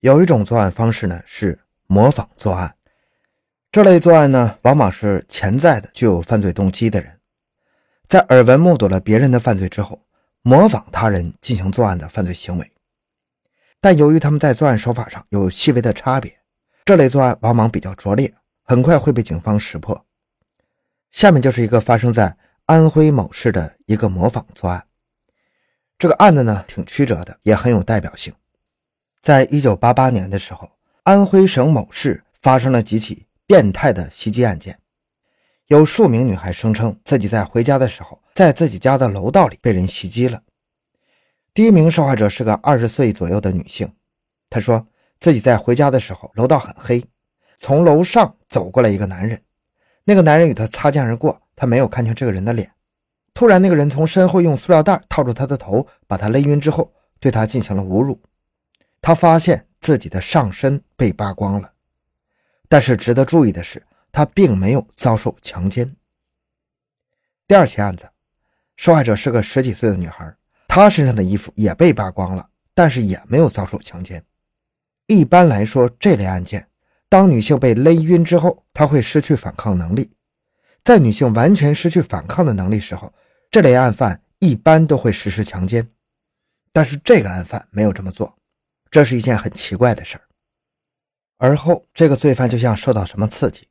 有一种作案方式呢，是模仿作案。这类作案呢，往往是潜在的具有犯罪动机的人，在耳闻目睹了别人的犯罪之后，模仿他人进行作案的犯罪行为。但由于他们在作案手法上有细微的差别，这类作案往往比较拙劣，很快会被警方识破。下面就是一个发生在安徽某市的一个模仿作案。这个案子呢，挺曲折的，也很有代表性。在一九八八年的时候，安徽省某市发生了几起。变态的袭击案件，有数名女孩声称自己在回家的时候，在自己家的楼道里被人袭击了。第一名受害者是个二十岁左右的女性，她说自己在回家的时候，楼道很黑，从楼上走过来一个男人，那个男人与她擦肩而过，她没有看清这个人的脸。突然，那个人从身后用塑料袋套住她的头，把她勒晕之后，对她进行了侮辱。他发现自己的上身被扒光了。但是值得注意的是，他并没有遭受强奸。第二起案子，受害者是个十几岁的女孩，她身上的衣服也被扒光了，但是也没有遭受强奸。一般来说，这类案件，当女性被勒晕之后，她会失去反抗能力。在女性完全失去反抗的能力时候，这类案犯一般都会实施强奸。但是这个案犯没有这么做，这是一件很奇怪的事儿。而后，这个罪犯就像受到什么刺激，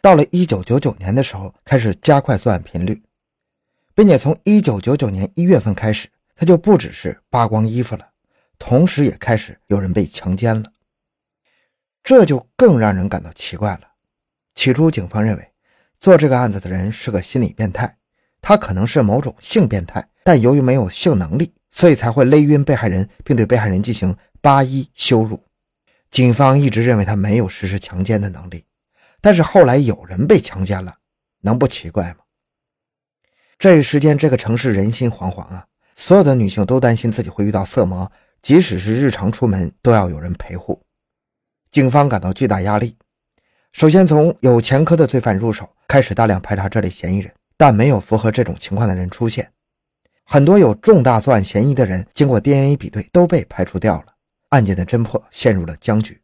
到了一九九九年的时候，开始加快作案频率，并且从一九九九年一月份开始，他就不只是扒光衣服了，同时也开始有人被强奸了。这就更让人感到奇怪了。起初，警方认为做这个案子的人是个心理变态，他可能是某种性变态，但由于没有性能力，所以才会勒晕被害人，并对被害人进行八一羞辱。警方一直认为他没有实施强奸的能力，但是后来有人被强奸了，能不奇怪吗？这一时间，这个城市人心惶惶啊！所有的女性都担心自己会遇到色魔，即使是日常出门都要有人陪护。警方感到巨大压力，首先从有前科的罪犯入手，开始大量排查这类嫌疑人，但没有符合这种情况的人出现。很多有重大作案嫌疑的人，经过 DNA 比对，都被排除掉了。案件的侦破陷入了僵局，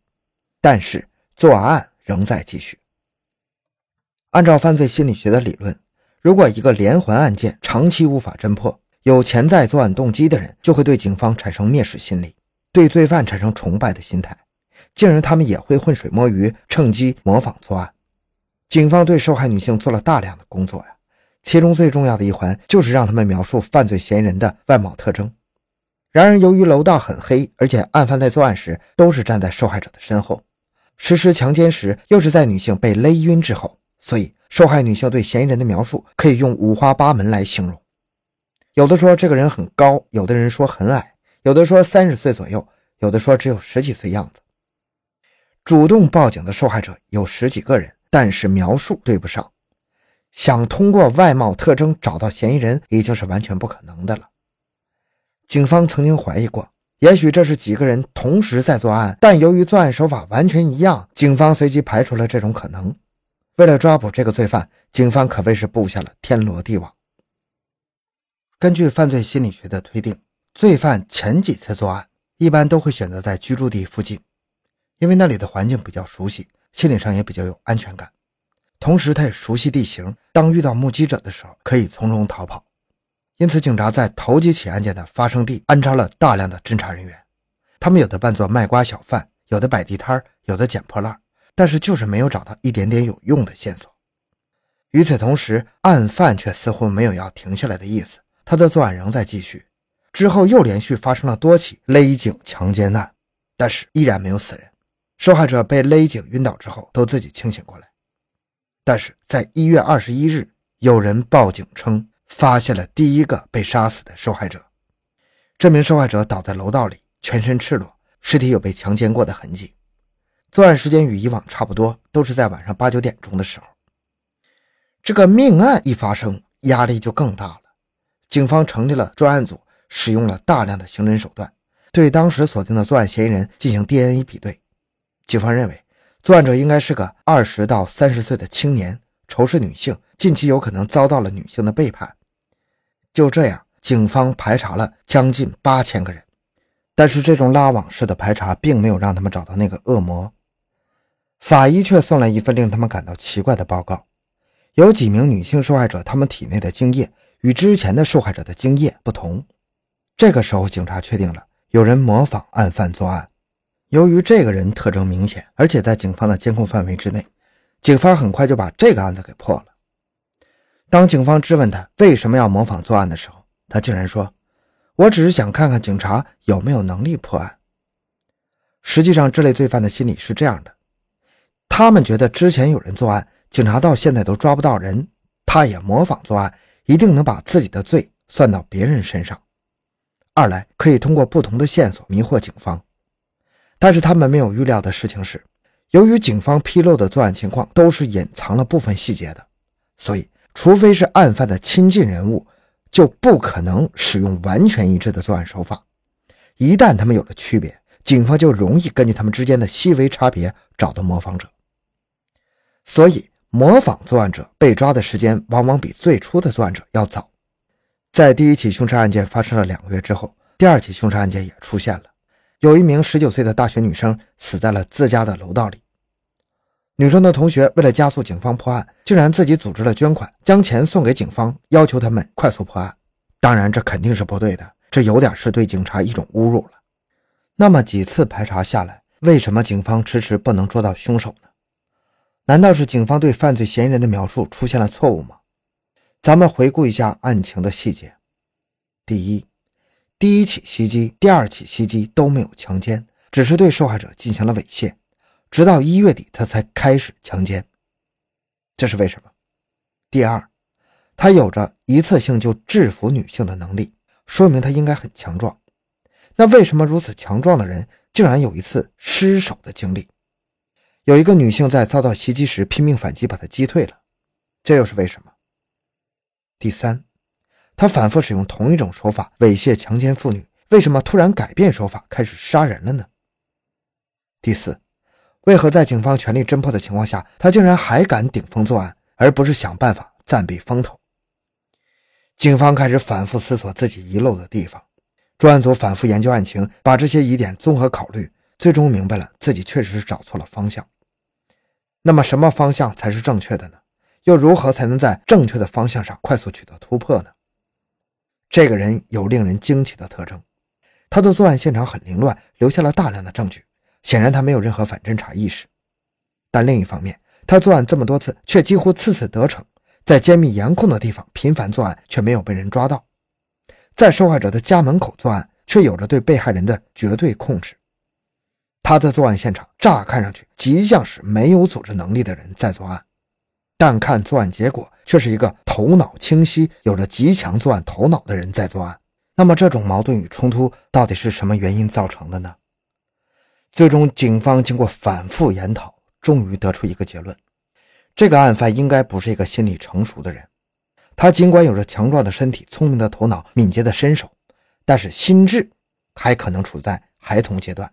但是作案仍在继续。按照犯罪心理学的理论，如果一个连环案件长期无法侦破，有潜在作案动机的人就会对警方产生蔑视心理，对罪犯产生崇拜的心态，进而他们也会浑水摸鱼，趁机模仿作案。警方对受害女性做了大量的工作呀，其中最重要的一环就是让他们描述犯罪嫌疑人的外貌特征。然而，由于楼道很黑，而且案犯在作案时都是站在受害者的身后，实施强奸时又是在女性被勒晕之后，所以受害女性对嫌疑人的描述可以用五花八门来形容。有的说这个人很高，有的人说很矮，有的说三十岁左右，有的说只有十几岁样子。主动报警的受害者有十几个人，但是描述对不上，想通过外貌特征找到嫌疑人已经是完全不可能的了。警方曾经怀疑过，也许这是几个人同时在作案，但由于作案手法完全一样，警方随即排除了这种可能。为了抓捕这个罪犯，警方可谓是布下了天罗地网。根据犯罪心理学的推定，罪犯前几次作案一般都会选择在居住地附近，因为那里的环境比较熟悉，心理上也比较有安全感。同时，他也熟悉地形，当遇到目击者的时候，可以从容逃跑。因此，警察在头几起案件的发生地安插了大量的侦查人员，他们有的扮作卖瓜小贩，有的摆地摊有的捡破烂，但是就是没有找到一点点有用的线索。与此同时，案犯却似乎没有要停下来的意思，他的作案仍在继续。之后又连续发生了多起勒颈强奸案，但是依然没有死人。受害者被勒颈晕倒之后，都自己清醒过来。但是在一月二十一日，有人报警称。发现了第一个被杀死的受害者，这名受害者倒在楼道里，全身赤裸，尸体有被强奸过的痕迹。作案时间与以往差不多，都是在晚上八九点钟的时候。这个命案一发生，压力就更大了。警方成立了专案组，使用了大量的刑侦手段，对当时锁定的作案嫌疑人进行 DNA 比对。警方认为，作案者应该是个二十到三十岁的青年。仇视女性，近期有可能遭到了女性的背叛。就这样，警方排查了将近八千个人，但是这种拉网式的排查并没有让他们找到那个恶魔。法医却送来一份令他们感到奇怪的报告：有几名女性受害者，她们体内的精液与之前的受害者的精液不同。这个时候，警察确定了有人模仿案犯作案。由于这个人特征明显，而且在警方的监控范围之内，警方很快就把这个案子给破了。当警方质问他为什么要模仿作案的时候，他竟然说：“我只是想看看警察有没有能力破案。”实际上，这类罪犯的心理是这样的。他们觉得之前有人作案，警察到现在都抓不到人，他也模仿作案，一定能把自己的罪算到别人身上。二来可以通过不同的线索迷惑警方。但是他们没有预料的事情是，由于警方披露的作案情况都是隐藏了部分细节的，所以除非是案犯的亲近人物，就不可能使用完全一致的作案手法。一旦他们有了区别，警方就容易根据他们之间的细微差别找到模仿者。所以，模仿作案者被抓的时间往往比最初的作案者要早。在第一起凶杀案件发生了两个月之后，第二起凶杀案件也出现了。有一名十九岁的大学女生死在了自家的楼道里。女生的同学为了加速警方破案，竟然自己组织了捐款，将钱送给警方，要求他们快速破案。当然，这肯定是不对的，这有点是对警察一种侮辱了。那么几次排查下来，为什么警方迟迟不能捉到凶手呢？难道是警方对犯罪嫌疑人的描述出现了错误吗？咱们回顾一下案情的细节。第一，第一起袭击、第二起袭击都没有强奸，只是对受害者进行了猥亵，直到一月底他才开始强奸。这是为什么？第二，他有着一次性就制服女性的能力，说明他应该很强壮。那为什么如此强壮的人竟然有一次失手的经历？有一个女性在遭到袭击时拼命反击，把他击退了，这又是为什么？第三，他反复使用同一种手法猥亵、强奸妇女，为什么突然改变手法开始杀人了呢？第四，为何在警方全力侦破的情况下，他竟然还敢顶风作案，而不是想办法暂避风头？警方开始反复思索自己遗漏的地方，专案组反复研究案情，把这些疑点综合考虑，最终明白了自己确实是找错了方向。那么什么方向才是正确的呢？又如何才能在正确的方向上快速取得突破呢？这个人有令人惊奇的特征，他的作案现场很凌乱，留下了大量的证据，显然他没有任何反侦查意识。但另一方面，他作案这么多次，却几乎次次得逞，在监密严控的地方频繁作案，却没有被人抓到；在受害者的家门口作案，却有着对被害人的绝对控制。他的作案现场乍看上去极像是没有组织能力的人在作案，但看作案结果却是一个头脑清晰、有着极强作案头脑的人在作案。那么，这种矛盾与冲突到底是什么原因造成的呢？最终，警方经过反复研讨，终于得出一个结论：这个案犯应该不是一个心理成熟的人。他尽管有着强壮的身体、聪明的头脑、敏捷的身手，但是心智还可能处在孩童阶段。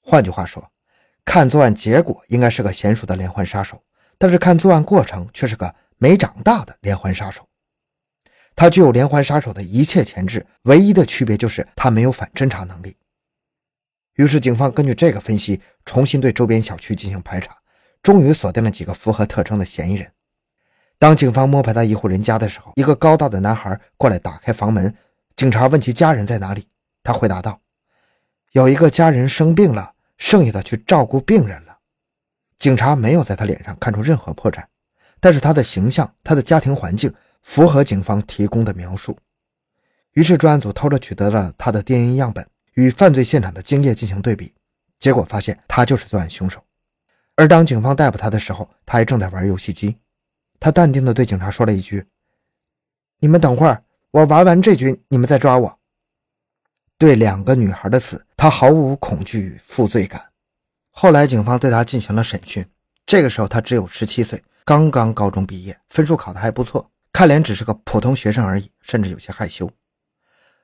换句话说，看作案结果应该是个娴熟的连环杀手，但是看作案过程却是个没长大的连环杀手。他具有连环杀手的一切潜质，唯一的区别就是他没有反侦查能力。于是，警方根据这个分析，重新对周边小区进行排查，终于锁定了几个符合特征的嫌疑人。当警方摸排到一户人家的时候，一个高大的男孩过来打开房门，警察问其家人在哪里，他回答道：“有一个家人生病了。”剩下的去照顾病人了。警察没有在他脸上看出任何破绽，但是他的形象、他的家庭环境符合警方提供的描述。于是专案组偷着取得了他的 DNA 样本，与犯罪现场的精液进行对比，结果发现他就是作案凶手。而当警方逮捕他的时候，他还正在玩游戏机。他淡定地对警察说了一句：“你们等会儿，我玩完这局，你们再抓我。”对两个女孩的死，他毫无恐惧与负罪感。后来，警方对他进行了审讯。这个时候，他只有十七岁，刚刚高中毕业，分数考得还不错，看脸只是个普通学生而已，甚至有些害羞。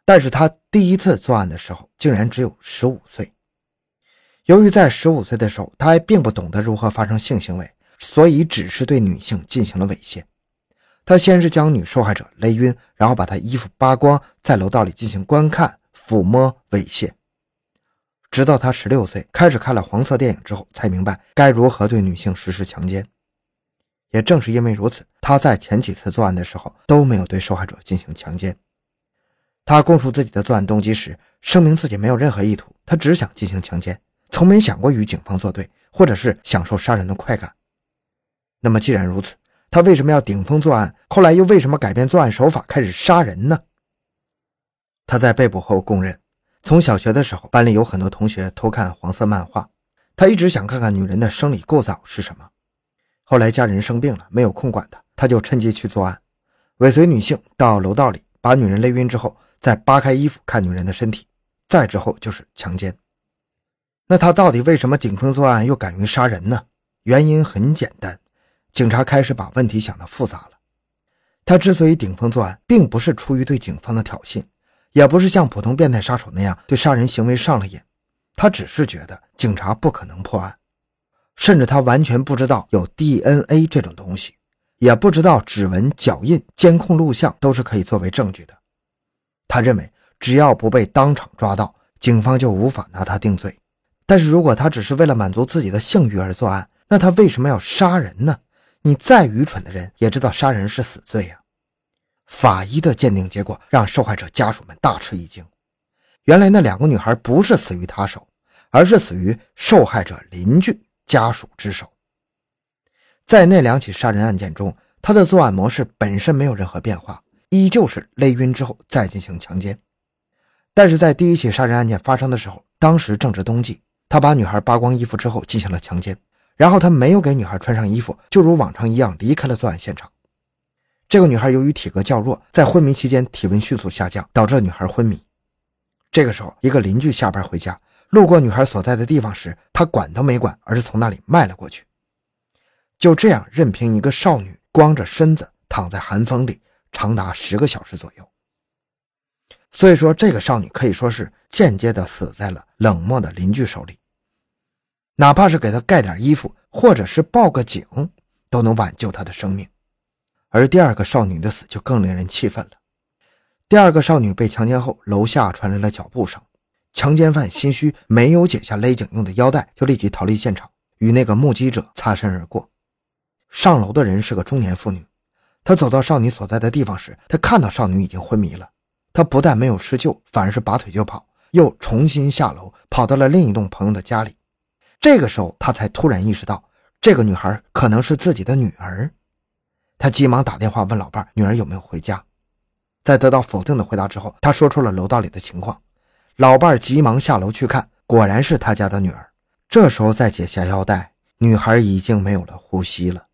但是他第一次作案的时候，竟然只有十五岁。由于在十五岁的时候，他还并不懂得如何发生性行为，所以只是对女性进行了猥亵。他先是将女受害者勒晕，然后把她衣服扒光，在楼道里进行观看。抚摸、猥亵。直到他十六岁开始看了黄色电影之后，才明白该如何对女性实施强奸。也正是因为如此，他在前几次作案的时候都没有对受害者进行强奸。他供述自己的作案动机时，声明自己没有任何意图，他只想进行强奸，从没想过与警方作对，或者是享受杀人的快感。那么，既然如此，他为什么要顶风作案？后来又为什么改变作案手法，开始杀人呢？他在被捕后供认，从小学的时候，班里有很多同学偷看黄色漫画，他一直想看看女人的生理构造是什么。后来家人生病了，没有空管他，他就趁机去作案，尾随女性到楼道里，把女人勒晕之后，再扒开衣服看女人的身体，再之后就是强奸。那他到底为什么顶风作案，又敢于杀人呢？原因很简单，警察开始把问题想得复杂了。他之所以顶风作案，并不是出于对警方的挑衅，也不是像普通变态杀手那样对杀人行为上了瘾，他只是觉得警察不可能破案。甚至他完全不知道有 DNA 这种东西，也不知道指纹、脚印、监控录像都是可以作为证据的。他认为，只要不被当场抓到，警方就无法拿他定罪。但是如果他只是为了满足自己的性欲而作案，那他为什么要杀人呢？你再愚蠢的人也知道杀人是死罪呀。法医的鉴定结果让受害者家属们大吃一惊，原来那两个女孩不是死于他手，而是死于受害者邻居。家属之手，在那两起杀人案件中，他的作案模式本身没有任何变化，依旧是勒晕之后再进行强奸。但是在第一起杀人案件发生的时候，当时正值冬季，他把女孩扒光衣服之后进行了强奸，然后他没有给女孩穿上衣服，就如往常一样离开了作案现场。这个女孩由于体格较弱，在昏迷期间体温迅速下降，导致女孩昏迷。这个时候，一个邻居下班回家。路过女孩所在的地方时，他管都没管，而是从那里迈了过去。就这样，任凭一个少女光着身子躺在寒风里长达十个小时左右。所以说，这个少女可以说是间接的死在了冷漠的邻居手里。哪怕是给她盖点衣服，或者是报个警，都能挽救她的生命。而第二个少女的死就更令人气愤了。第二个少女被强奸后，楼下传来了脚步声。强奸犯心虚，没有解下勒颈用的腰带，就立即逃离现场，与那个目击者擦身而过。上楼的人是个中年妇女，他走到少女所在的地方时，他看到少女已经昏迷了。他不但没有施救，反而是拔腿就跑，又重新下楼，跑到了另一栋朋友的家里。这个时候，他才突然意识到，这个女孩可能是自己的女儿。他急忙打电话问老伴女儿有没有回家。在得到否定的回答之后，他说出了楼道里的情况。老伴急忙下楼去看，果然是他家的女儿。这时候再解下腰带，女孩已经没有了呼吸了。